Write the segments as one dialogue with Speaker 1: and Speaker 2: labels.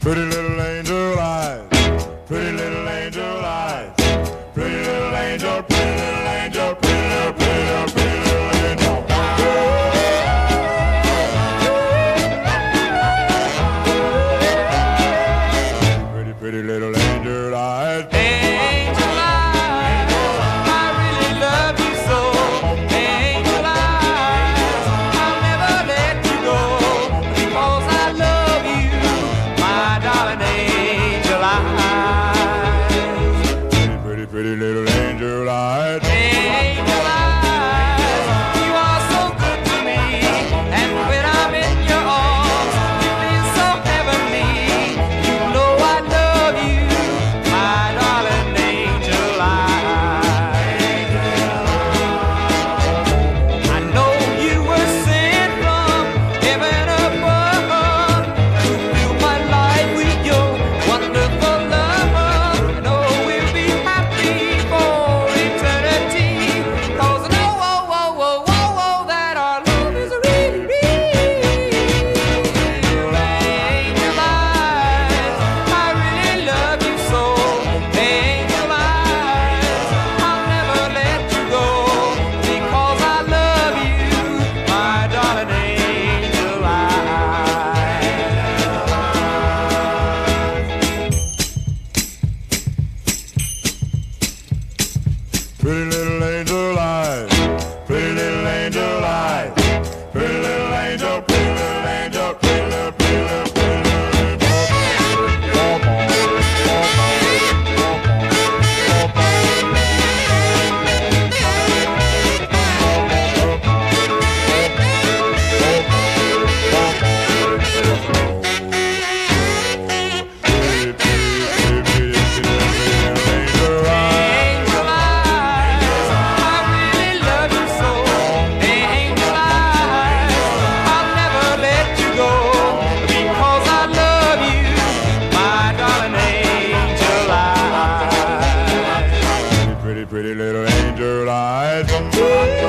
Speaker 1: Pretty little angel eyes, pretty little eyes.
Speaker 2: I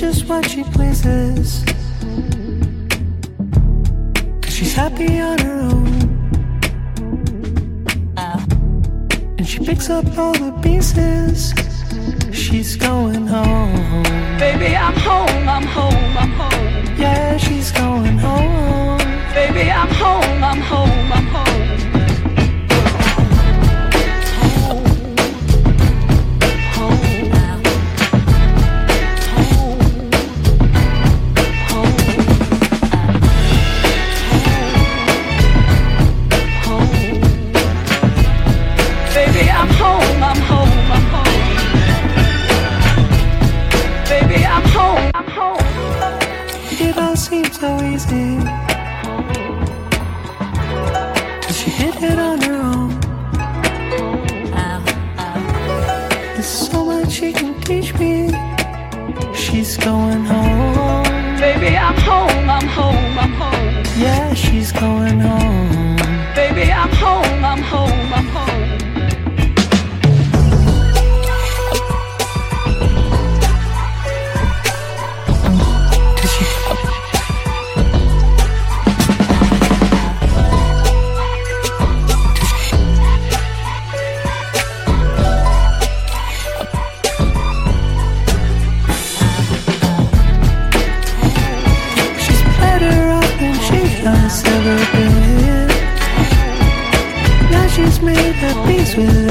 Speaker 3: she pleases. Cause she's happy on her own. And she picks up all the pieces. She's going home.
Speaker 4: Baby, I'm home, I'm home, I'm home.
Speaker 3: Yeah, she's going home.
Speaker 4: Baby, I'm home, I'm home, I'm home.
Speaker 3: There's so much she can her